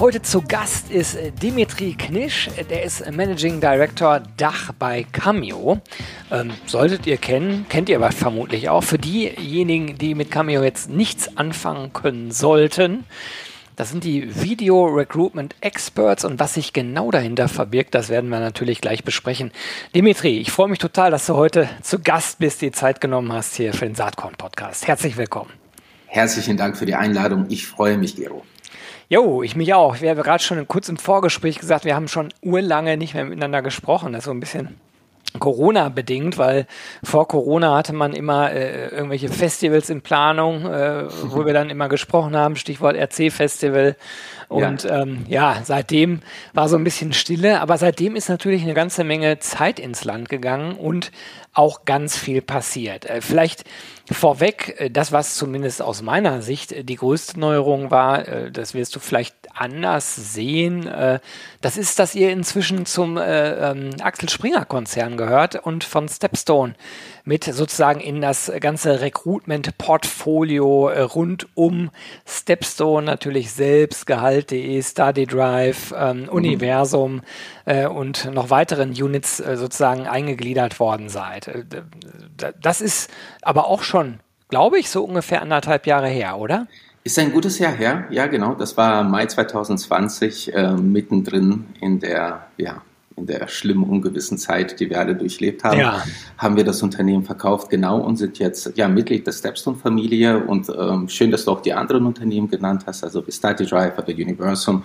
Heute zu Gast ist Dimitri Knisch, der ist Managing Director Dach bei Cameo. Ähm, solltet ihr kennen, kennt ihr aber vermutlich auch. Für diejenigen, die mit Cameo jetzt nichts anfangen können sollten, das sind die Video Recruitment Experts und was sich genau dahinter verbirgt, das werden wir natürlich gleich besprechen. Dimitri, ich freue mich total, dass du heute zu Gast bist, die Zeit genommen hast hier für den Saatkorn Podcast. Herzlich willkommen. Herzlichen Dank für die Einladung. Ich freue mich, Gero. Jo, ich mich auch. Wir haben gerade schon kurz im Vorgespräch gesagt, wir haben schon urlange nicht mehr miteinander gesprochen. Das ist so ein bisschen Corona bedingt, weil vor Corona hatte man immer äh, irgendwelche Festivals in Planung, äh, wo wir dann immer gesprochen haben, Stichwort RC-Festival. Und ja. Ähm, ja, seitdem war so ein bisschen Stille, aber seitdem ist natürlich eine ganze Menge Zeit ins Land gegangen und auch ganz viel passiert. Äh, vielleicht vorweg, äh, das, was zumindest aus meiner Sicht äh, die größte Neuerung war, das wirst du vielleicht anders sehen. Das ist, dass ihr inzwischen zum ähm, Axel Springer Konzern gehört und von Stepstone mit sozusagen in das ganze Recruitment-Portfolio rund um Stepstone natürlich selbst, Gehalt.de, Study Drive, ähm, mhm. Universum äh, und noch weiteren Units äh, sozusagen eingegliedert worden seid. Äh, das ist aber auch schon, glaube ich, so ungefähr anderthalb Jahre her, oder? Ist ein gutes Jahr her, ja genau. Das war Mai 2020, äh, mittendrin in der ja, in der schlimmen, ungewissen Zeit, die wir alle durchlebt haben, ja. haben wir das Unternehmen verkauft, genau, und sind jetzt ja Mitglied der Stepstone-Familie. Und ähm, schön, dass du auch die anderen Unternehmen genannt hast, also Study Drive oder Universum,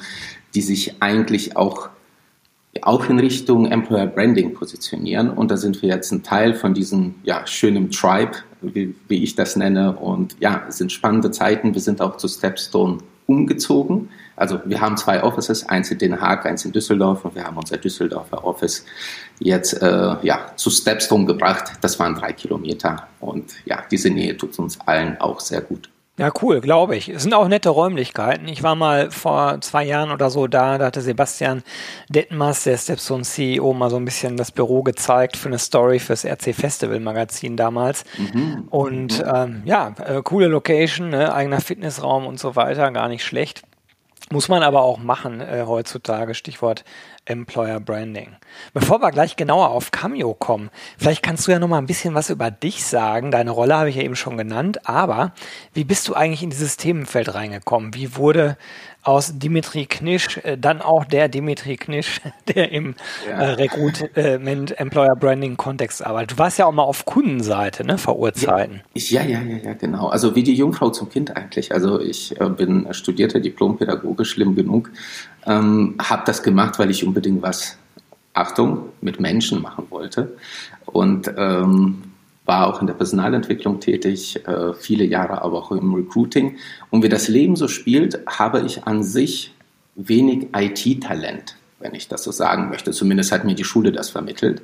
die sich eigentlich auch auch in Richtung Employer Branding positionieren. Und da sind wir jetzt ein Teil von diesem ja, schönen Tribe, wie, wie ich das nenne. Und ja, es sind spannende Zeiten. Wir sind auch zu Stepstone umgezogen. Also wir haben zwei Offices, eins in Den Haag, eins in Düsseldorf und wir haben unser Düsseldorfer Office jetzt äh, ja, zu Stepstone gebracht. Das waren drei Kilometer und ja, diese Nähe tut uns allen auch sehr gut. Ja, cool, glaube ich. Es sind auch nette Räumlichkeiten. Ich war mal vor zwei Jahren oder so da, da hatte Sebastian Detmers, der Stepstone CEO, mal so ein bisschen das Büro gezeigt für eine Story fürs RC Festival Magazin damals. Mhm. Und mhm. ähm, ja, äh, coole Location, ne? eigener Fitnessraum und so weiter, gar nicht schlecht. Muss man aber auch machen äh, heutzutage, Stichwort Employer Branding. Bevor wir gleich genauer auf Cameo kommen, vielleicht kannst du ja noch mal ein bisschen was über dich sagen. Deine Rolle habe ich ja eben schon genannt, aber wie bist du eigentlich in dieses Themenfeld reingekommen? Wie wurde aus Dimitri Knisch, äh, dann auch der Dimitri Knisch, der im ja. äh, Recruitment Employer Branding Kontext arbeitet. Du warst ja auch mal auf Kundenseite, ne, vor Urzeiten. Ja, ja, ja, ja, genau. Also wie die Jungfrau zum Kind eigentlich. Also ich äh, bin studierter Diplompädagoge, schlimm genug. Ähm, habe das gemacht, weil ich unbedingt was, Achtung, mit Menschen machen wollte. Und ähm, war auch in der Personalentwicklung tätig, äh, viele Jahre aber auch im Recruiting. Und wie das Leben so spielt, habe ich an sich wenig IT-Talent, wenn ich das so sagen möchte. Zumindest hat mir die Schule das vermittelt.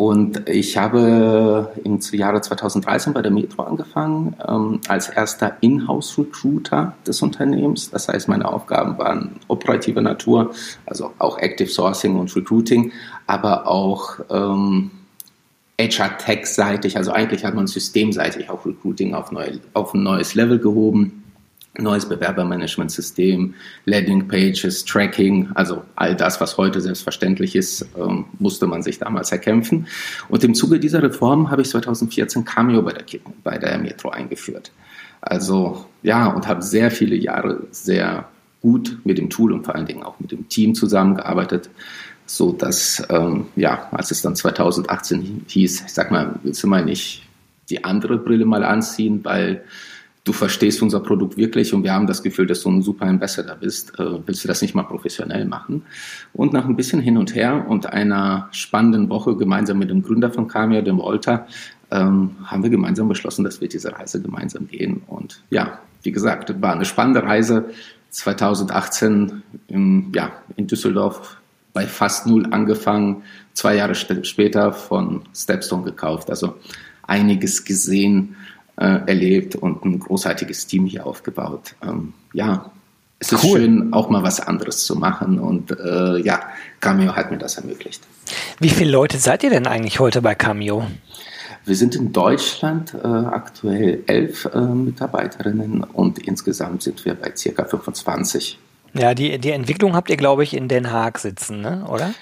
Und ich habe im Jahre 2013 bei der Metro angefangen, ähm, als erster Inhouse-Recruiter des Unternehmens. Das heißt, meine Aufgaben waren operativer Natur, also auch Active Sourcing und Recruiting, aber auch ähm, HR-Tech-seitig, also eigentlich hat man systemseitig auch Recruiting auf, neu, auf ein neues Level gehoben. Neues Bewerbermanagementsystem, Landingpages, Tracking, also all das, was heute selbstverständlich ist, ähm, musste man sich damals erkämpfen. Und im Zuge dieser Reform habe ich 2014 Cameo bei der, bei der Metro eingeführt. Also ja, und habe sehr viele Jahre sehr gut mit dem Tool und vor allen Dingen auch mit dem Team zusammengearbeitet so dass, ähm, ja, als es dann 2018 hieß, ich sag mal, willst du mal nicht die andere Brille mal anziehen, weil du verstehst unser Produkt wirklich und wir haben das Gefühl, dass du ein super Ambassador bist, äh, willst du das nicht mal professionell machen? Und nach ein bisschen hin und her und einer spannenden Woche gemeinsam mit dem Gründer von Cameo, dem Walter, ähm, haben wir gemeinsam beschlossen, dass wir diese Reise gemeinsam gehen. Und ja, wie gesagt, war eine spannende Reise. 2018 im, ja, in Düsseldorf bei fast null angefangen, zwei Jahre später von Stepstone gekauft. Also einiges gesehen, erlebt und ein großartiges Team hier aufgebaut. Ähm, ja, es ist cool. schön, auch mal was anderes zu machen und äh, ja, Cameo hat mir das ermöglicht. Wie viele Leute seid ihr denn eigentlich heute bei Cameo? Wir sind in Deutschland äh, aktuell elf äh, Mitarbeiterinnen und insgesamt sind wir bei circa 25. Ja, die, die Entwicklung habt ihr, glaube ich, in Den Haag sitzen, ne? oder?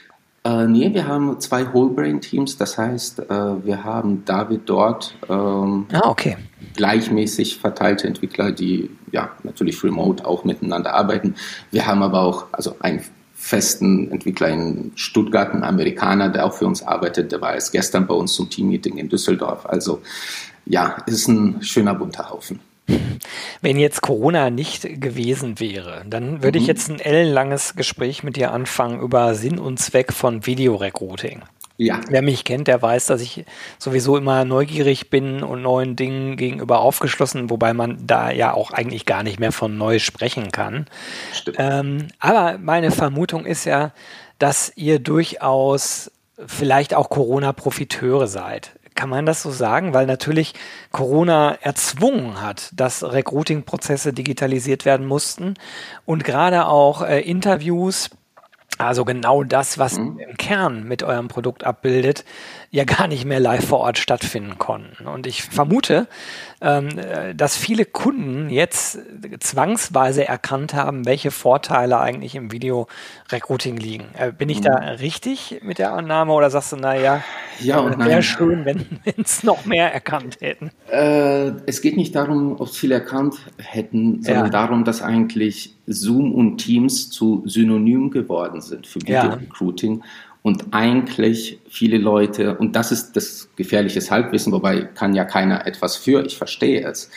Äh, nee, wir haben zwei Whole-Brain-Teams. Das heißt, äh, wir haben David dort ähm, ah, okay. gleichmäßig verteilte Entwickler, die ja natürlich remote auch miteinander arbeiten. Wir haben aber auch also einen festen Entwickler in Stuttgart, ein Amerikaner, der auch für uns arbeitet. Der war erst gestern bei uns zum Teammeeting in Düsseldorf. Also ja, ist ein schöner bunter Haufen. Wenn jetzt Corona nicht gewesen wäre, dann würde mhm. ich jetzt ein ellenlanges Gespräch mit dir anfangen über Sinn und Zweck von Videorecruiting. Ja. Wer mich kennt, der weiß, dass ich sowieso immer neugierig bin und neuen Dingen gegenüber aufgeschlossen, wobei man da ja auch eigentlich gar nicht mehr von neu sprechen kann. Ähm, aber meine Vermutung ist ja, dass ihr durchaus vielleicht auch Corona-Profiteure seid. Kann man das so sagen? Weil natürlich Corona erzwungen hat, dass Recruiting-Prozesse digitalisiert werden mussten und gerade auch äh, Interviews also genau das, was mhm. im Kern mit eurem Produkt abbildet, ja gar nicht mehr live vor Ort stattfinden konnten. Und ich vermute, ähm, dass viele Kunden jetzt zwangsweise erkannt haben, welche Vorteile eigentlich im Video-Recruiting liegen. Äh, bin ich da mhm. richtig mit der Annahme oder sagst du, naja, ja, äh, wäre schön, wenn es noch mehr erkannt hätten? Äh, es geht nicht darum, ob viele erkannt hätten, sondern ja. darum, dass eigentlich Zoom und Teams zu Synonym geworden sind für Video-Recruiting. Ja und eigentlich viele Leute, und das ist das gefährliche Halbwissen, wobei kann ja keiner etwas für, ich verstehe es.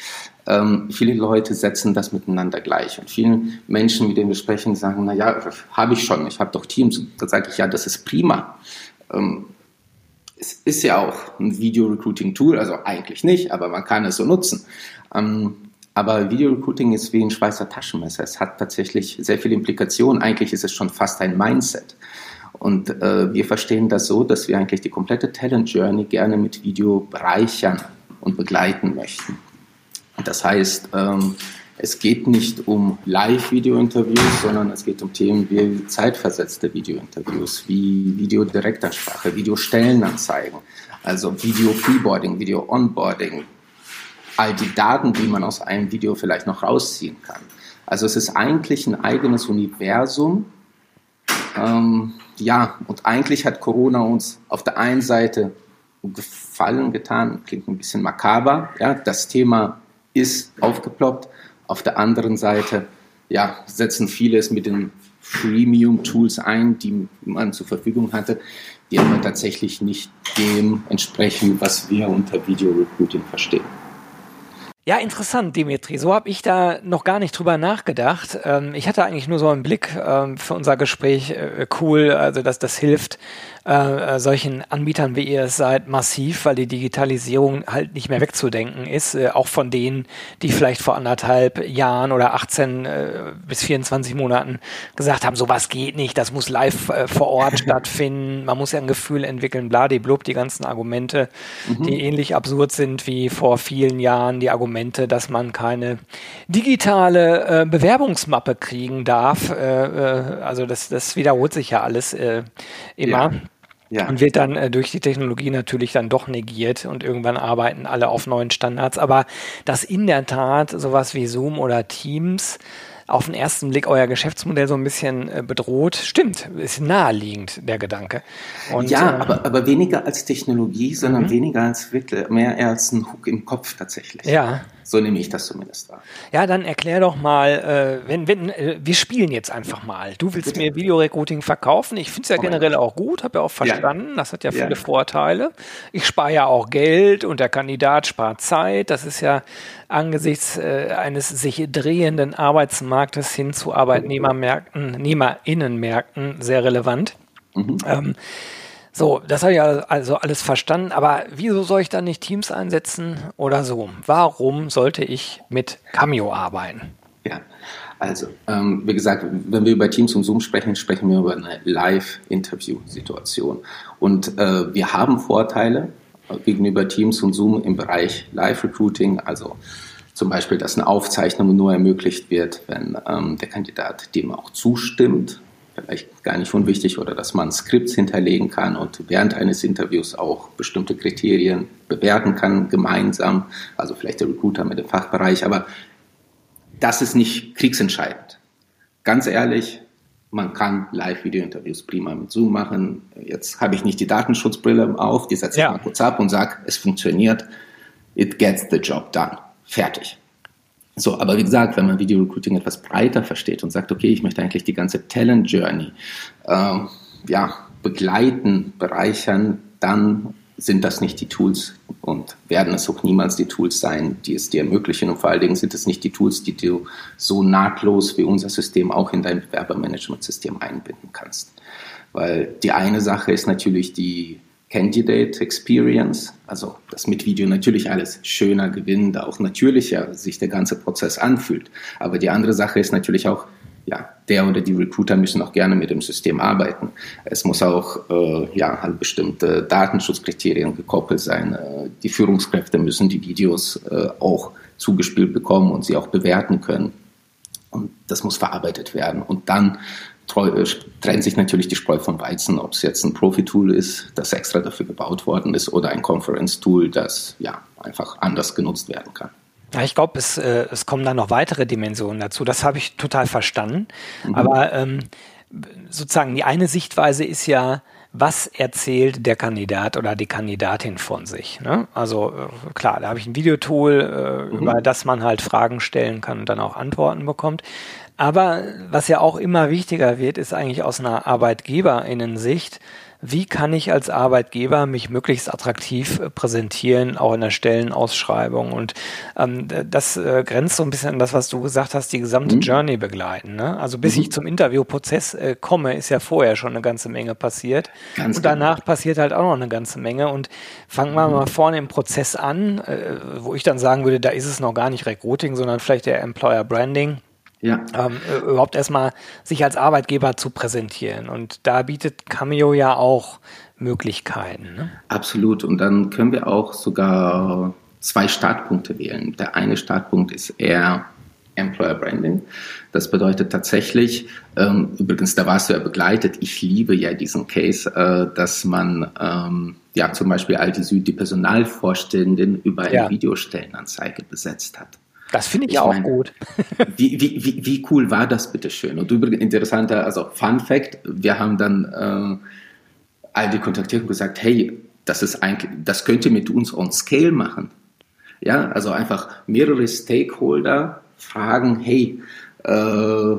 Ähm, viele Leute setzen das miteinander gleich. Und vielen Menschen, mit denen wir sprechen, sagen, na ja, habe ich schon, ich habe doch Teams. Da sage ich, ja, das ist prima. Ähm, es ist ja auch ein Video-Recruiting-Tool, also eigentlich nicht, aber man kann es so nutzen. Ähm, aber Video-Recruiting ist wie ein Schweizer Taschenmesser. Es hat tatsächlich sehr viele Implikationen. Eigentlich ist es schon fast ein Mindset. Und äh, wir verstehen das so, dass wir eigentlich die komplette Talent Journey gerne mit Video bereichern und begleiten möchten. Das heißt, ähm, es geht nicht um Live-Video-Interviews, sondern es geht um Themen wie zeitversetzte Video-Interviews, wie Videodirektansprache, Videostellenanzeigen, also Video-Freeboarding, Video-Onboarding, all die Daten, die man aus einem Video vielleicht noch rausziehen kann. Also es ist eigentlich ein eigenes Universum, ähm, ja, und eigentlich hat Corona uns auf der einen Seite Gefallen getan, klingt ein bisschen makaber, ja, das Thema ist aufgeploppt. Auf der anderen Seite, ja, setzen viele es mit den Freemium-Tools ein, die man zur Verfügung hatte, die aber tatsächlich nicht dem entsprechen, was wir unter Video Recruiting verstehen. Ja, interessant, Dimitri. So habe ich da noch gar nicht drüber nachgedacht. Ähm, ich hatte eigentlich nur so einen Blick ähm, für unser Gespräch. Äh, cool, also dass das hilft, äh, äh, solchen Anbietern, wie ihr es seid, massiv, weil die Digitalisierung halt nicht mehr wegzudenken ist. Äh, auch von denen, die vielleicht vor anderthalb Jahren oder 18 äh, bis 24 Monaten gesagt haben, sowas geht nicht, das muss live äh, vor Ort stattfinden, man muss ja ein Gefühl entwickeln, bladiblub, die ganzen Argumente, mhm. die ähnlich absurd sind wie vor vielen Jahren die Argumente, dass man keine digitale äh, Bewerbungsmappe kriegen darf. Äh, äh, also das, das wiederholt sich ja alles äh, immer. Ja. Ja. Und wird dann äh, durch die Technologie natürlich dann doch negiert und irgendwann arbeiten alle auf neuen Standards. Aber dass in der Tat sowas wie Zoom oder Teams auf den ersten Blick euer Geschäftsmodell so ein bisschen äh, bedroht. Stimmt, ist naheliegend der Gedanke. Und, ja, äh, aber, aber weniger als Technologie, sondern mhm. weniger als wirklich, mehr als ein Hook im Kopf tatsächlich. Ja. So nehme ich das zumindest wahr. Ja, dann erklär doch mal, äh, wenn, wenn, äh, wir spielen jetzt einfach mal. Du willst mir Videorecruiting verkaufen. Ich finde es ja oh generell auch gut, habe ja auch verstanden. Ja. Das hat ja viele ja. Vorteile. Ich spare ja auch Geld und der Kandidat spart Zeit. Das ist ja angesichts äh, eines sich drehenden Arbeitsmarktes hin zu Arbeitnehmermärkten, Nehmerinnenmärkten sehr relevant. Mhm. Ähm, so, das habe ich also alles verstanden, aber wieso soll ich dann nicht Teams einsetzen oder so? Warum sollte ich mit Cameo arbeiten? Ja, also, ähm, wie gesagt, wenn wir über Teams und Zoom sprechen, sprechen wir über eine Live-Interview-Situation. Und äh, wir haben Vorteile, gegenüber Teams und Zoom im Bereich Live-Recruiting, also zum Beispiel, dass eine Aufzeichnung nur ermöglicht wird, wenn ähm, der Kandidat dem auch zustimmt, vielleicht gar nicht unwichtig, oder dass man Skripts hinterlegen kann und während eines Interviews auch bestimmte Kriterien bewerten kann, gemeinsam, also vielleicht der Recruiter mit dem Fachbereich, aber das ist nicht kriegsentscheidend. Ganz ehrlich, man kann Live-Video-Interviews prima mit Zoom machen. Jetzt habe ich nicht die Datenschutzbrille auf, die setze ich ja. mal kurz ab und sage, es funktioniert. It gets the job done. Fertig. So, aber wie gesagt, wenn man Video Recruiting etwas breiter versteht und sagt, okay, ich möchte eigentlich die ganze Talent Journey äh, ja, begleiten, bereichern, dann sind das nicht die Tools und werden es auch niemals die Tools sein, die es dir ermöglichen. Und vor allen Dingen sind es nicht die Tools, die du so nahtlos wie unser System auch in dein Bewerbermanagementsystem einbinden kannst. Weil die eine Sache ist natürlich die Candidate Experience, also das mit Video natürlich alles schöner, gewinnender, auch natürlicher sich der ganze Prozess anfühlt. Aber die andere Sache ist natürlich auch, ja, der oder die Recruiter müssen auch gerne mit dem System arbeiten. Es muss auch äh, ja, an bestimmte Datenschutzkriterien gekoppelt sein. Äh, die Führungskräfte müssen die Videos äh, auch zugespielt bekommen und sie auch bewerten können. Und das muss verarbeitet werden. Und dann trennt sich natürlich die Spreu vom Weizen, ob es jetzt ein Profi-Tool ist, das extra dafür gebaut worden ist, oder ein Conference-Tool, das ja einfach anders genutzt werden kann. Ja, ich glaube, es, äh, es kommen da noch weitere Dimensionen dazu. Das habe ich total verstanden. Mhm. Aber ähm, sozusagen die eine Sichtweise ist ja, was erzählt der Kandidat oder die Kandidatin von sich. Ne? Also äh, klar, da habe ich ein Videotool, äh, mhm. über das man halt Fragen stellen kann und dann auch Antworten bekommt. Aber was ja auch immer wichtiger wird, ist eigentlich aus einer Arbeitgeberinnensicht, wie kann ich als Arbeitgeber mich möglichst attraktiv äh, präsentieren, auch in der Stellenausschreibung. Und ähm, das äh, grenzt so ein bisschen an das, was du gesagt hast, die gesamte mhm. Journey begleiten. Ne? Also bis mhm. ich zum Interviewprozess äh, komme, ist ja vorher schon eine ganze Menge passiert. Ganz und danach genau. passiert halt auch noch eine ganze Menge. Und fangen wir mhm. mal vorne im Prozess an, äh, wo ich dann sagen würde, da ist es noch gar nicht Recruiting, sondern vielleicht der Employer Branding ja. ähm, äh, überhaupt erstmal sich als Arbeitgeber zu präsentieren. Und da bietet Cameo ja auch Möglichkeiten. Ne? Absolut. Und dann können wir auch sogar zwei Startpunkte wählen. Der eine Startpunkt ist eher Employer Branding. Das bedeutet tatsächlich, ähm, übrigens, da warst du ja begleitet, ich liebe ja diesen Case, äh, dass man ähm, ja zum Beispiel all die, die Personalvorständin über eine ja. Videostellenanzeige besetzt hat. Das finde ich, ich, auch meine, gut. wie, wie, wie, wie cool war das bitte schön? Und übrigens interessanter, also Fun Fact, wir haben dann äh, all die kontaktiert und gesagt, hey, das ist eigentlich, das könnt ihr mit uns on scale machen. Ja, also einfach mehrere Stakeholder fragen, hey, äh,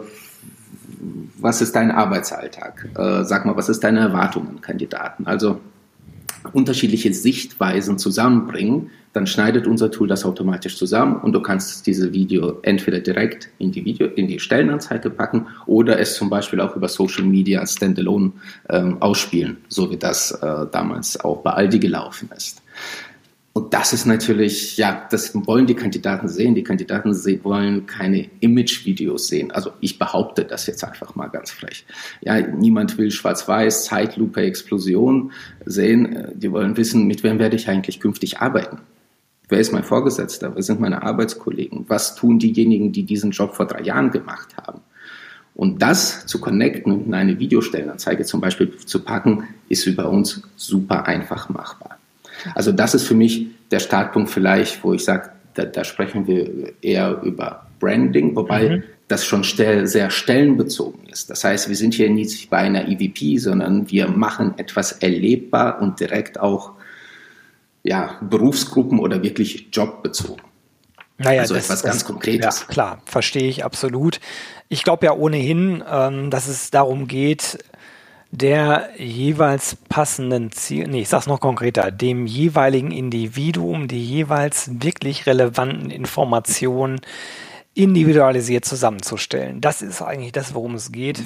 was ist dein Arbeitsalltag? Äh, sag mal, was ist deine Erwartung an Kandidaten? Also unterschiedliche Sichtweisen zusammenbringen, dann schneidet unser Tool das automatisch zusammen und du kannst diese Video entweder direkt in die Video, in die Stellenanzeige packen oder es zum Beispiel auch über Social Media als Standalone ähm, ausspielen, so wie das äh, damals auch bei Aldi gelaufen ist. Und das ist natürlich, ja, das wollen die Kandidaten sehen. Die Kandidaten wollen keine Image-Videos sehen. Also ich behaupte das jetzt einfach mal ganz frech. Ja, niemand will Schwarz-Weiß, Zeitlupe, Explosion sehen. Die wollen wissen, mit wem werde ich eigentlich künftig arbeiten. Wer ist mein Vorgesetzter? Wer sind meine Arbeitskollegen? Was tun diejenigen, die diesen Job vor drei Jahren gemacht haben? Und das zu connecten und in eine Videostellenanzeige zum Beispiel zu packen, ist über uns super einfach machbar. Also das ist für mich der Startpunkt vielleicht, wo ich sage, da, da sprechen wir eher über Branding, wobei mhm. das schon stell, sehr stellenbezogen ist. Das heißt, wir sind hier nicht bei einer EVP, sondern wir machen etwas erlebbar und direkt auch ja, Berufsgruppen oder wirklich jobbezogen. Naja, also das, etwas ganz das, Konkretes. Ja, klar, verstehe ich absolut. Ich glaube ja ohnehin, ähm, dass es darum geht, der jeweils passenden Ziel, nee, ich sag's noch konkreter, dem jeweiligen Individuum die jeweils wirklich relevanten Informationen individualisiert zusammenzustellen. Das ist eigentlich das, worum es geht.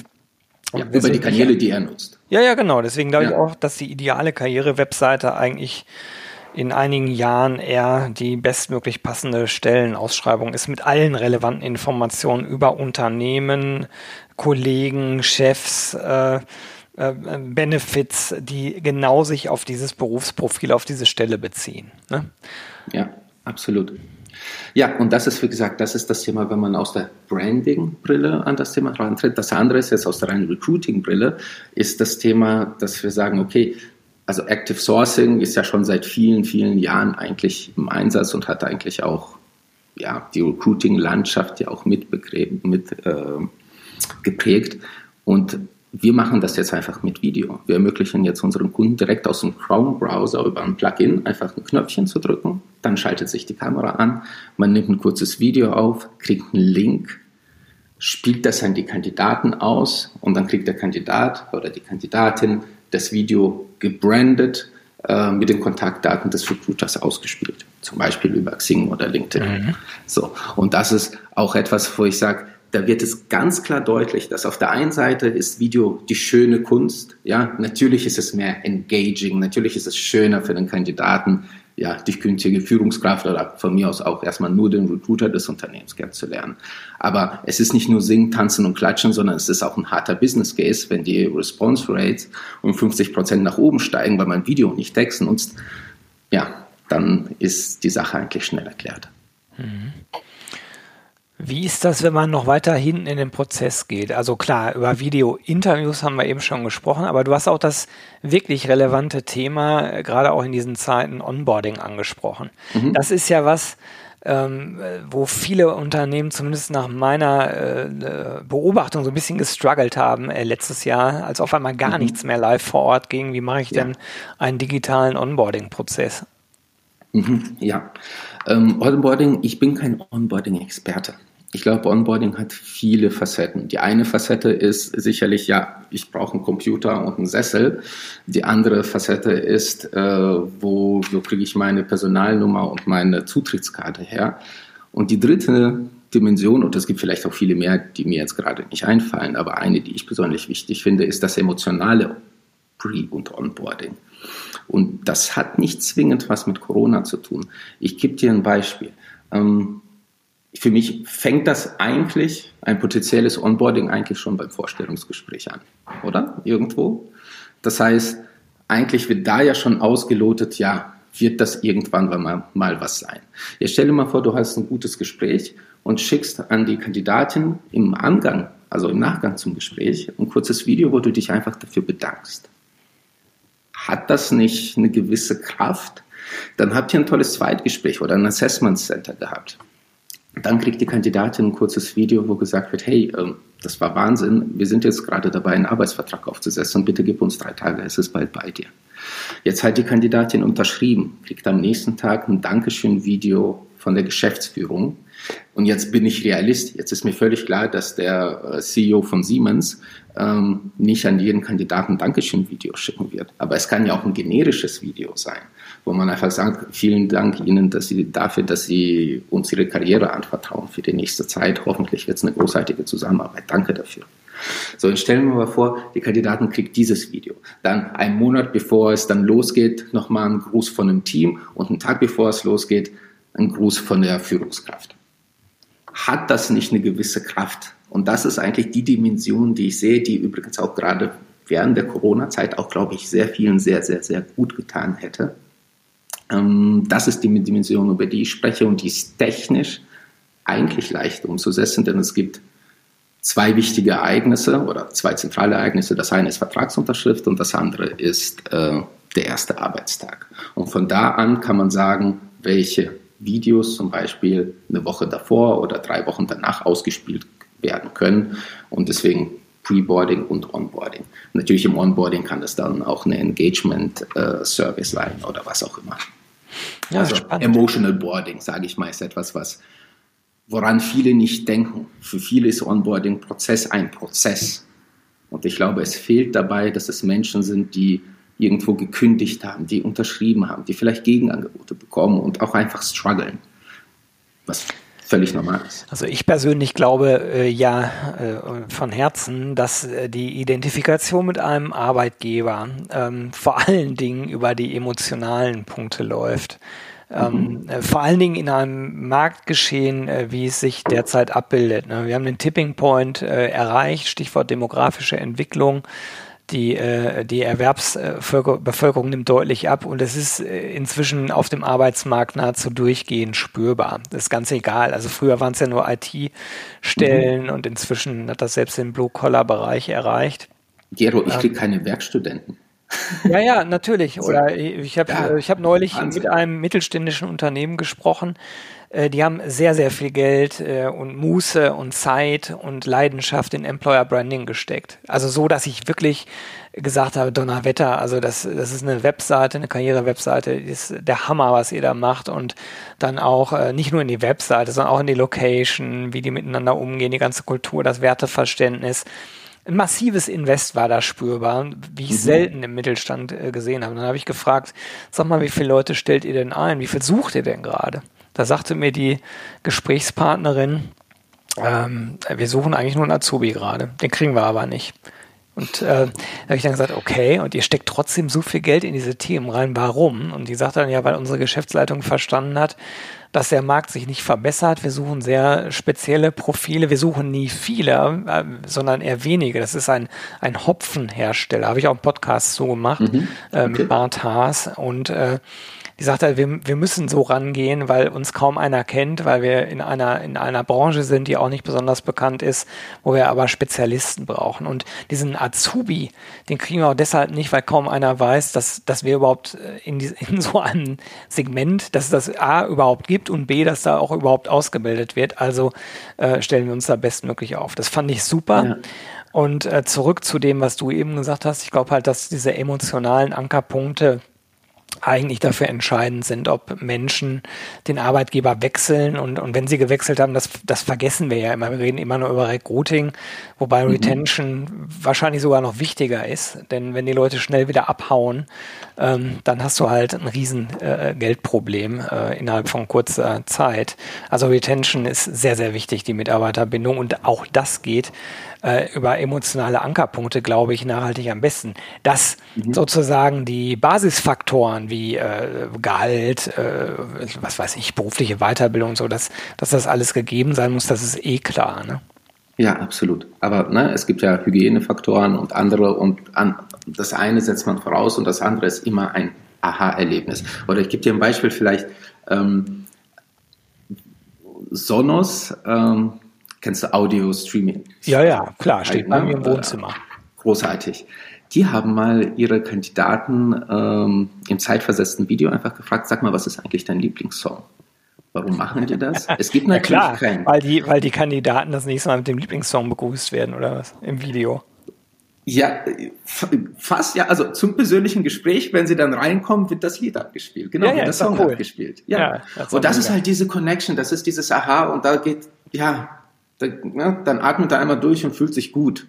Ja, über die Kanäle, die er nutzt. Ja, ja, genau. Deswegen glaube ja. ich auch, dass die ideale Karriere-Webseite eigentlich in einigen Jahren eher die bestmöglich passende Stellenausschreibung ist mit allen relevanten Informationen über Unternehmen, Kollegen, Chefs, äh, äh, Benefits, die genau sich auf dieses Berufsprofil, auf diese Stelle beziehen. Ne? Ja, absolut. Ja, und das ist, wie gesagt, das ist das Thema, wenn man aus der Branding-Brille an das Thema rantritt. Das andere ist jetzt aus der reinen Recruiting-Brille, ist das Thema, dass wir sagen, okay, also Active Sourcing ist ja schon seit vielen, vielen Jahren eigentlich im Einsatz und hat eigentlich auch ja, die Recruiting-Landschaft ja auch mit, mit äh, geprägt. Und wir machen das jetzt einfach mit Video. Wir ermöglichen jetzt unseren Kunden direkt aus dem Chrome-Browser über ein Plugin einfach ein Knöpfchen zu drücken. Dann schaltet sich die Kamera an, man nimmt ein kurzes Video auf, kriegt einen Link, spielt das an die Kandidaten aus und dann kriegt der Kandidat oder die Kandidatin das Video gebrandet äh, mit den Kontaktdaten des Recruiters ausgespielt. Zum Beispiel über Xing oder LinkedIn. Mhm. So. Und das ist auch etwas, wo ich sage, da wird es ganz klar deutlich, dass auf der einen Seite ist Video die schöne Kunst. Ja, natürlich ist es mehr engaging, natürlich ist es schöner für den Kandidaten, ja, die künftige Führungskraft oder von mir aus auch erstmal nur den Recruiter des Unternehmens kennenzulernen. Aber es ist nicht nur Singen, Tanzen und Klatschen, sondern es ist auch ein harter Business Case, wenn die Response Rates um 50 Prozent nach oben steigen, weil man Video und nicht Text nutzt. Ja, dann ist die Sache eigentlich schnell erklärt. Mhm. Wie ist das, wenn man noch weiter hinten in den Prozess geht? Also klar, über Video-Interviews haben wir eben schon gesprochen, aber du hast auch das wirklich relevante Thema, äh, gerade auch in diesen Zeiten Onboarding angesprochen. Mhm. Das ist ja was, ähm, wo viele Unternehmen zumindest nach meiner äh, Beobachtung so ein bisschen gestruggelt haben äh, letztes Jahr, als auf einmal gar mhm. nichts mehr live vor Ort ging. Wie mache ich ja. denn einen digitalen Onboarding-Prozess? Mhm. Ja, ähm, Onboarding, ich bin kein Onboarding-Experte. Ich glaube, Onboarding hat viele Facetten. Die eine Facette ist sicherlich, ja, ich brauche einen Computer und einen Sessel. Die andere Facette ist, äh, wo, wo kriege ich meine Personalnummer und meine Zutrittskarte her. Und die dritte Dimension, und es gibt vielleicht auch viele mehr, die mir jetzt gerade nicht einfallen, aber eine, die ich besonders wichtig finde, ist das emotionale Pre- und Onboarding. Und das hat nicht zwingend was mit Corona zu tun. Ich gebe dir ein Beispiel. Ähm, für mich fängt das eigentlich, ein potenzielles Onboarding eigentlich schon beim Vorstellungsgespräch an, oder? Irgendwo. Das heißt, eigentlich wird da ja schon ausgelotet, ja, wird das irgendwann mal, mal was sein. Jetzt stell dir mal vor, du hast ein gutes Gespräch und schickst an die Kandidatin im Angang, also im Nachgang zum Gespräch, ein kurzes Video, wo du dich einfach dafür bedankst hat das nicht eine gewisse Kraft? Dann habt ihr ein tolles Zweitgespräch oder ein Assessment Center gehabt. Dann kriegt die Kandidatin ein kurzes Video, wo gesagt wird, hey, ähm, das war Wahnsinn, wir sind jetzt gerade dabei, einen Arbeitsvertrag aufzusetzen, bitte gib uns drei Tage, es ist bald bei dir. Jetzt hat die Kandidatin unterschrieben, kriegt am nächsten Tag ein Dankeschön-Video von der Geschäftsführung. Und jetzt bin ich Realist. Jetzt ist mir völlig klar, dass der äh, CEO von Siemens ähm, nicht an jeden Kandidaten Dankeschön-Video schicken wird. Aber es kann ja auch ein generisches Video sein, wo man einfach sagt, vielen Dank Ihnen dass Sie, dafür, dass Sie uns Ihre Karriere anvertrauen für die nächste Zeit. Hoffentlich wird es eine großartige Zusammenarbeit. Danke dafür. So, jetzt stellen wir mal vor, die Kandidaten kriegt dieses Video. Dann einen Monat bevor es dann losgeht, nochmal ein Gruß von einem Team und einen Tag bevor es losgeht, ein Gruß von der Führungskraft. Hat das nicht eine gewisse Kraft? Und das ist eigentlich die Dimension, die ich sehe, die übrigens auch gerade während der Corona-Zeit auch, glaube ich, sehr vielen sehr, sehr, sehr gut getan hätte. Ähm, das ist die Dimension, über die ich spreche und die ist technisch eigentlich leicht umzusetzen, denn es gibt zwei wichtige Ereignisse oder zwei zentrale Ereignisse. Das eine ist Vertragsunterschrift und das andere ist äh, der erste Arbeitstag. Und von da an kann man sagen, welche Videos zum Beispiel eine Woche davor oder drei Wochen danach ausgespielt werden können. Und deswegen Preboarding und Onboarding. Natürlich im Onboarding kann das dann auch eine Engagement-Service äh, sein oder was auch immer. Ja, also spannend. Emotional Boarding, sage ich mal, ist etwas, was woran viele nicht denken. Für viele ist Onboarding-Prozess ein Prozess. Und ich glaube, es fehlt dabei, dass es Menschen sind, die irgendwo gekündigt haben, die unterschrieben haben, die vielleicht Gegenangebote bekommen und auch einfach strugglen. Was völlig normal ist. Also ich persönlich glaube äh, ja äh, von Herzen, dass äh, die Identifikation mit einem Arbeitgeber ähm, vor allen Dingen über die emotionalen Punkte läuft. Ähm, mhm. Äh, vor allen Dingen in einem Marktgeschehen, äh, wie es sich derzeit abbildet. Ne? Wir haben den Tipping Point äh, erreicht, Stichwort demografische Entwicklung die, äh, die Erwerbsbevölkerung nimmt deutlich ab und es ist äh, inzwischen auf dem Arbeitsmarkt nahezu durchgehend spürbar. Das ist ganz egal. Also früher waren es ja nur IT-Stellen mhm. und inzwischen hat das selbst den Blue-Collar-Bereich erreicht. Gero, ich kriege ähm, keine Werkstudenten. Ja, ja, natürlich. Oder ich habe ja, ich hab neulich Wahnsinn. mit einem mittelständischen Unternehmen gesprochen, äh, die haben sehr, sehr viel Geld äh, und Muße und Zeit und Leidenschaft in Employer Branding gesteckt. Also so, dass ich wirklich gesagt habe, Donnerwetter, also das, das ist eine Webseite, eine Karriere-Webseite, ist der Hammer, was ihr da macht und dann auch äh, nicht nur in die Webseite, sondern auch in die Location, wie die miteinander umgehen, die ganze Kultur, das Werteverständnis. Ein massives Invest war da spürbar, wie ich mhm. selten im Mittelstand äh, gesehen habe. Dann habe ich gefragt, sag mal, wie viele Leute stellt ihr denn ein? Wie viel sucht ihr denn gerade? Da sagte mir die Gesprächspartnerin, ähm, wir suchen eigentlich nur einen Azubi gerade, den kriegen wir aber nicht. Und äh, da habe ich dann gesagt, okay, und ihr steckt trotzdem so viel Geld in diese Themen rein, warum? Und die sagte dann ja, weil unsere Geschäftsleitung verstanden hat, dass der Markt sich nicht verbessert. Wir suchen sehr spezielle Profile. Wir suchen nie viele, äh, sondern eher wenige. Das ist ein, ein Hopfenhersteller. Habe ich auch einen Podcast so gemacht mhm. okay. äh, mit Bart Haas. Und äh, die sagt halt, wir, wir müssen so rangehen, weil uns kaum einer kennt, weil wir in einer, in einer Branche sind, die auch nicht besonders bekannt ist, wo wir aber Spezialisten brauchen. Und diesen Azubi, den kriegen wir auch deshalb nicht, weil kaum einer weiß, dass, dass wir überhaupt äh, in, die, in so einem Segment, dass es das A überhaupt gibt und B, dass da auch überhaupt ausgebildet wird. Also äh, stellen wir uns da bestmöglich auf. Das fand ich super. Ja. Und äh, zurück zu dem, was du eben gesagt hast, ich glaube halt, dass diese emotionalen Ankerpunkte eigentlich dafür entscheidend sind, ob Menschen den Arbeitgeber wechseln und, und wenn sie gewechselt haben, das, das vergessen wir ja immer. Wir reden immer nur über Recruiting, wobei mhm. Retention wahrscheinlich sogar noch wichtiger ist, denn wenn die Leute schnell wieder abhauen, ähm, dann hast du halt ein riesen äh, Geldproblem äh, innerhalb von kurzer Zeit. Also Retention ist sehr, sehr wichtig, die Mitarbeiterbindung und auch das geht äh, über emotionale Ankerpunkte, glaube ich, nachhaltig am besten. Dass mhm. sozusagen die Basisfaktoren wie äh, Gehalt, äh, was weiß ich, berufliche Weiterbildung und so, dass, dass das alles gegeben sein muss, das ist eh klar. Ne? Ja, absolut. Aber ne, es gibt ja Hygienefaktoren und andere und an, das eine setzt man voraus und das andere ist immer ein Aha-Erlebnis. Oder ich gebe dir ein Beispiel vielleicht. Ähm, Sonos, ähm, Kennst du Audio-Streaming? Ja, ja, klar, steht bei mir im Wohnzimmer. Großartig. Die haben mal ihre Kandidaten ähm, im zeitversetzten Video einfach gefragt, sag mal, was ist eigentlich dein Lieblingssong? Warum machen die das? Es gibt natürlich ja, klar, keinen. Weil die, weil die Kandidaten das nächste Mal mit dem Lieblingssong begrüßt werden, oder was? Im Video. Ja, fast ja, also zum persönlichen Gespräch, wenn sie dann reinkommen, wird das Lied abgespielt. Genau, ja, ja, wird das Song cool. abgespielt. Ja. ja das und das ist halt diese Connection, das ist dieses Aha und da geht, ja, dann, dann atmet er einmal durch und fühlt sich gut.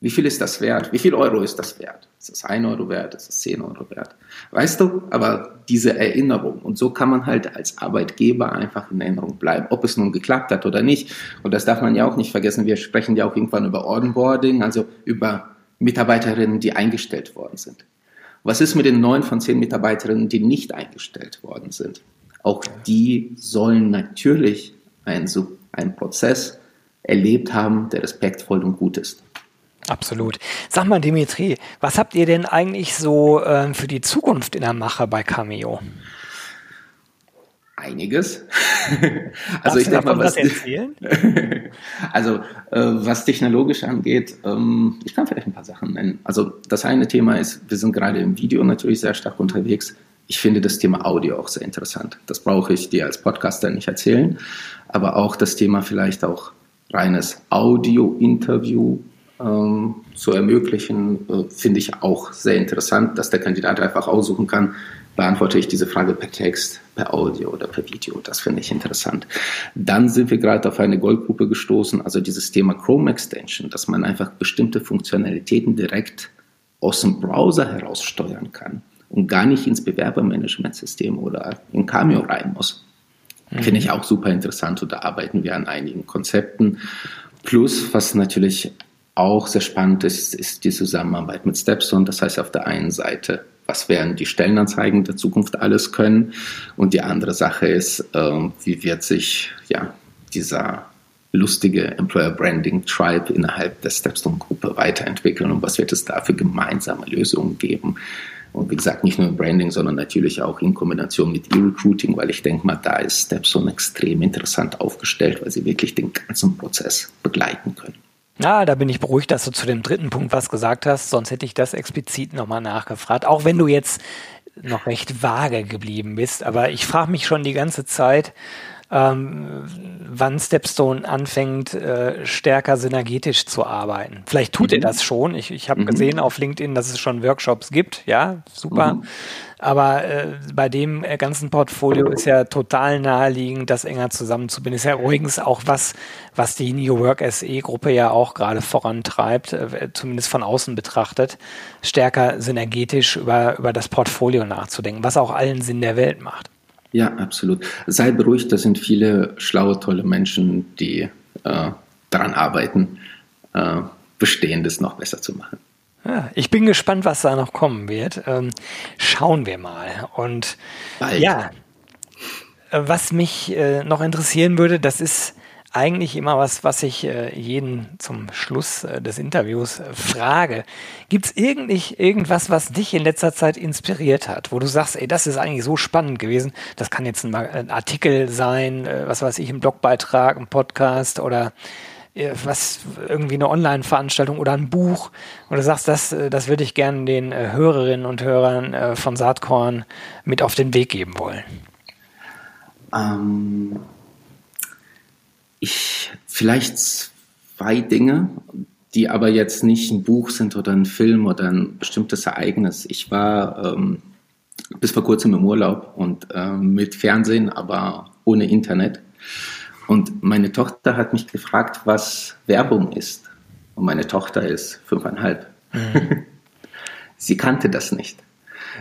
Wie viel ist das wert? Wie viel Euro ist das wert? Ist das 1 Euro wert? Ist das 10 Euro wert? Weißt du, aber diese Erinnerung. Und so kann man halt als Arbeitgeber einfach in Erinnerung bleiben, ob es nun geklappt hat oder nicht. Und das darf man ja auch nicht vergessen. Wir sprechen ja auch irgendwann über Onboarding, also über Mitarbeiterinnen, die eingestellt worden sind. Was ist mit den neun von zehn Mitarbeiterinnen, die nicht eingestellt worden sind? Auch die sollen natürlich einen, einen Prozess erlebt haben, der respektvoll und gut ist. Absolut. Sag mal, Dimitri, was habt ihr denn eigentlich so äh, für die Zukunft in der Mache bei Cameo? Einiges. also ich denke mal, was, erzählen? also äh, was technologisch angeht, ähm, ich kann vielleicht ein paar Sachen nennen. Also das eine Thema ist, wir sind gerade im Video natürlich sehr stark unterwegs. Ich finde das Thema Audio auch sehr interessant. Das brauche ich dir als Podcaster nicht erzählen, aber auch das Thema vielleicht auch reines Audio-Interview ähm, zu ermöglichen, äh, finde ich auch sehr interessant, dass der Kandidat einfach aussuchen kann, beantworte ich diese Frage per Text, per Audio oder per Video. Das finde ich interessant. Dann sind wir gerade auf eine Goldgruppe gestoßen, also dieses Thema Chrome Extension, dass man einfach bestimmte Funktionalitäten direkt aus dem Browser heraus steuern kann und gar nicht ins Bewerbermanagementsystem oder in Cameo rein muss. Mhm. Finde ich auch super interessant und da arbeiten wir an einigen Konzepten. Plus, was natürlich auch sehr spannend ist, ist die Zusammenarbeit mit Stepstone. Das heißt, auf der einen Seite, was werden die Stellenanzeigen der Zukunft alles können? Und die andere Sache ist, äh, wie wird sich ja, dieser lustige Employer Branding Tribe innerhalb der Stepstone-Gruppe weiterentwickeln und was wird es da für gemeinsame Lösungen geben. Und wie gesagt, nicht nur im Branding, sondern natürlich auch in Kombination mit E-Recruiting, weil ich denke mal, da ist Stepstone extrem interessant aufgestellt, weil sie wirklich den ganzen Prozess begleiten können. Ja, da bin ich beruhigt, dass du zu dem dritten Punkt was gesagt hast, sonst hätte ich das explizit nochmal nachgefragt. Auch wenn du jetzt noch recht vage geblieben bist, aber ich frage mich schon die ganze Zeit, ähm, wann Stepstone anfängt, äh, stärker synergetisch zu arbeiten. Vielleicht tut mhm. er das schon. Ich, ich habe mhm. gesehen auf LinkedIn, dass es schon Workshops gibt. Ja, super. Mhm. Aber äh, bei dem äh, ganzen Portfolio ist ja total naheliegend, das enger zusammenzubinden. Ist ja übrigens auch was, was die New Work SE Gruppe ja auch gerade vorantreibt, äh, zumindest von außen betrachtet, stärker synergetisch über, über das Portfolio nachzudenken, was auch allen Sinn der Welt macht. Ja, absolut. Sei beruhigt, da sind viele schlaue, tolle Menschen, die äh, daran arbeiten, äh, Bestehendes noch besser zu machen. Ja, ich bin gespannt, was da noch kommen wird. Ähm, schauen wir mal. Und Bald. ja, äh, was mich äh, noch interessieren würde, das ist eigentlich immer was, was ich äh, jeden zum Schluss äh, des Interviews äh, frage. Gibt es irgendwas, was dich in letzter Zeit inspiriert hat, wo du sagst, ey, das ist eigentlich so spannend gewesen? Das kann jetzt ein, ein Artikel sein, äh, was weiß ich, ein Blogbeitrag, ein Podcast oder äh, was irgendwie eine Online-Veranstaltung oder ein Buch und du sagst, das, äh, das würde ich gerne den Hörerinnen und Hörern von Saatkorn mit auf den Weg geben wollen? Ähm, ich vielleicht zwei Dinge, die aber jetzt nicht ein Buch sind oder ein Film oder ein bestimmtes Ereignis. Ich war ähm, bis vor kurzem im Urlaub und ähm, mit Fernsehen, aber ohne Internet. Und meine Tochter hat mich gefragt, was Werbung ist. Und meine Tochter ist fünfeinhalb. Mhm. Sie kannte das nicht.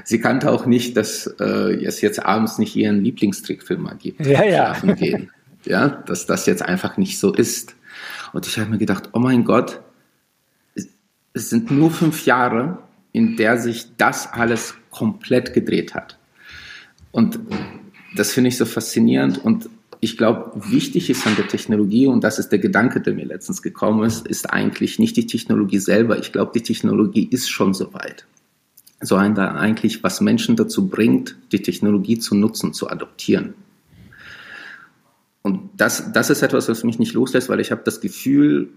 Sie kannte auch nicht, dass äh, es jetzt abends nicht ihren Lieblingstrickfilm gibt. Ja, ja. Schlafen gehen ja, dass das jetzt einfach nicht so ist. Und ich habe mir gedacht, oh mein Gott, es sind nur fünf Jahre, in der sich das alles komplett gedreht hat. Und das finde ich so faszinierend und ich glaube, wichtig ist an der Technologie, und das ist der Gedanke, der mir letztens gekommen ist, ist eigentlich nicht die Technologie selber. Ich glaube, die Technologie ist schon soweit. Sondern eigentlich, was Menschen dazu bringt, die Technologie zu nutzen, zu adoptieren. Und das, das ist etwas, was mich nicht loslässt, weil ich habe das Gefühl,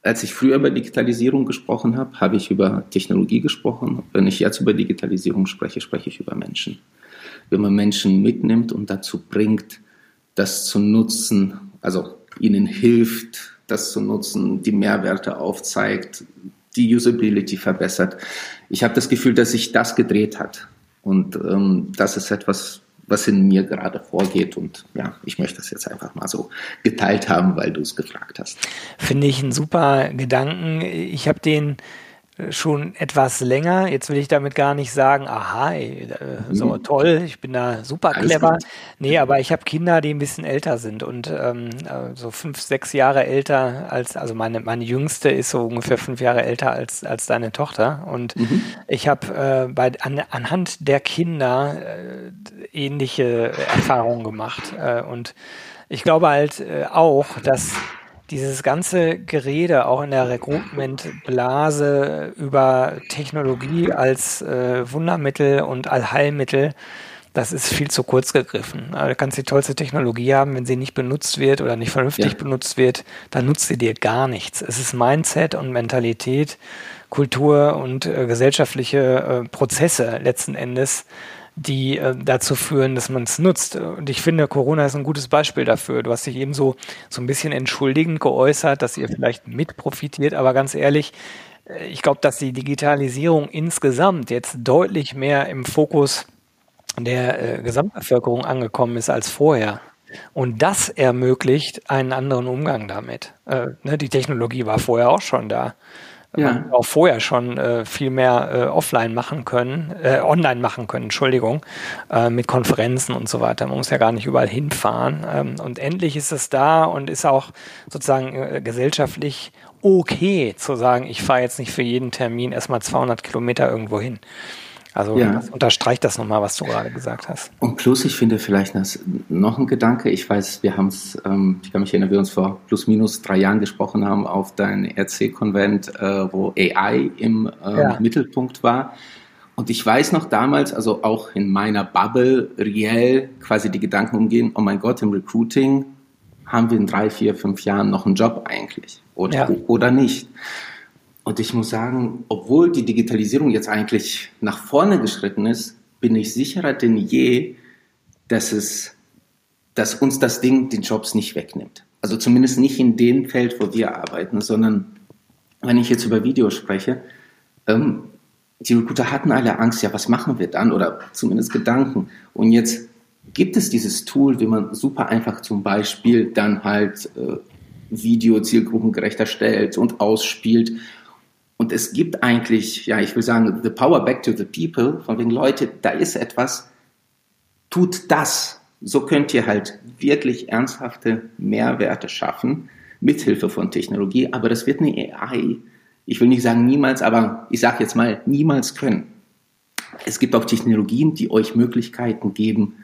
als ich früher über Digitalisierung gesprochen habe, habe ich über Technologie gesprochen. Wenn ich jetzt über Digitalisierung spreche, spreche ich über Menschen. Wenn man Menschen mitnimmt und dazu bringt, das zu nutzen, also ihnen hilft, das zu nutzen, die Mehrwerte aufzeigt, die Usability verbessert. Ich habe das Gefühl, dass sich das gedreht hat. Und ähm, das ist etwas, was in mir gerade vorgeht. Und ja, ich möchte das jetzt einfach mal so geteilt haben, weil du es gefragt hast. Finde ich einen super Gedanken. Ich habe den schon etwas länger. Jetzt will ich damit gar nicht sagen, aha, äh, so mhm. toll, ich bin da super clever. Nee, aber ich habe Kinder, die ein bisschen älter sind und ähm, äh, so fünf, sechs Jahre älter als, also meine, meine Jüngste ist so ungefähr fünf Jahre älter als, als deine Tochter. Und mhm. ich habe äh, bei an, anhand der Kinder äh, ähnliche Erfahrungen gemacht. Äh, und ich glaube halt äh, auch, dass dieses ganze Gerede auch in der Recruitment-Blase über Technologie als äh, Wundermittel und Allheilmittel, das ist viel zu kurz gegriffen. Also, du kannst die tollste Technologie haben, wenn sie nicht benutzt wird oder nicht vernünftig ja. benutzt wird, dann nutzt sie dir gar nichts. Es ist Mindset und Mentalität, Kultur und äh, gesellschaftliche äh, Prozesse letzten Endes, die äh, dazu führen, dass man es nutzt. Und ich finde, Corona ist ein gutes Beispiel dafür. Du hast dich eben so, so ein bisschen entschuldigend geäußert, dass ihr vielleicht mit profitiert, aber ganz ehrlich, äh, ich glaube, dass die Digitalisierung insgesamt jetzt deutlich mehr im Fokus der äh, Gesamtbevölkerung angekommen ist als vorher. Und das ermöglicht einen anderen Umgang damit. Äh, ne, die Technologie war vorher auch schon da ja. auch vorher schon äh, viel mehr äh, offline machen können, äh, online machen können, Entschuldigung, äh, mit Konferenzen und so weiter. Man muss ja gar nicht überall hinfahren. Ähm, und endlich ist es da und ist auch sozusagen äh, gesellschaftlich okay zu sagen, ich fahre jetzt nicht für jeden Termin erstmal 200 Kilometer irgendwo hin. Also ja. das unterstreicht das nochmal, was du gerade gesagt hast. Und plus, ich finde vielleicht noch ein Gedanke. Ich weiß, wir haben es, ähm, ich kann mich erinnern, wir uns vor plus minus drei Jahren gesprochen haben auf dein RC-Konvent, äh, wo AI im äh, ja. Mittelpunkt war. Und ich weiß noch damals, also auch in meiner Bubble, reell quasi die Gedanken umgehen, oh mein Gott, im Recruiting haben wir in drei, vier, fünf Jahren noch einen Job eigentlich oder, ja. oder nicht. Und ich muss sagen, obwohl die Digitalisierung jetzt eigentlich nach vorne geschritten ist, bin ich sicherer denn je, dass es, dass uns das Ding den Jobs nicht wegnimmt. Also zumindest nicht in dem Feld, wo wir arbeiten, sondern wenn ich jetzt über Video spreche, ähm, die Recruiter hatten alle Angst, ja, was machen wir dann? Oder zumindest Gedanken. Und jetzt gibt es dieses Tool, wie man super einfach zum Beispiel dann halt äh, Video zielgruppengerecht erstellt und ausspielt. Und es gibt eigentlich, ja, ich will sagen, the power back to the people, von wegen Leute, da ist etwas, tut das. So könnt ihr halt wirklich ernsthafte Mehrwerte schaffen, mithilfe von Technologie, aber das wird eine AI, ich will nicht sagen niemals, aber ich sage jetzt mal, niemals können. Es gibt auch Technologien, die euch Möglichkeiten geben,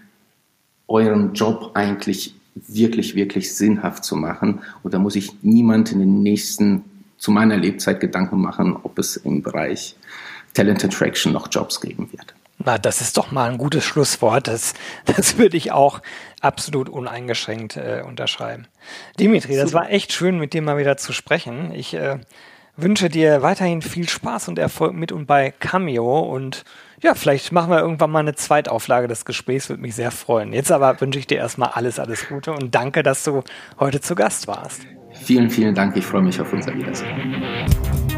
euren Job eigentlich wirklich, wirklich sinnhaft zu machen. Und da muss ich niemand in den nächsten, zu meiner Lebzeit Gedanken machen, ob es im Bereich Talent Attraction noch Jobs geben wird. Na, das ist doch mal ein gutes Schlusswort. Das, das würde ich auch absolut uneingeschränkt äh, unterschreiben. Dimitri, das war echt schön, mit dir mal wieder zu sprechen. Ich äh, wünsche dir weiterhin viel Spaß und Erfolg mit und bei Cameo und ja, vielleicht machen wir irgendwann mal eine Zweitauflage des Gesprächs, würde mich sehr freuen. Jetzt aber wünsche ich dir erstmal alles, alles Gute und danke, dass du heute zu Gast warst. Vielen, vielen Dank. Ich freue mich auf unser Wiedersehen.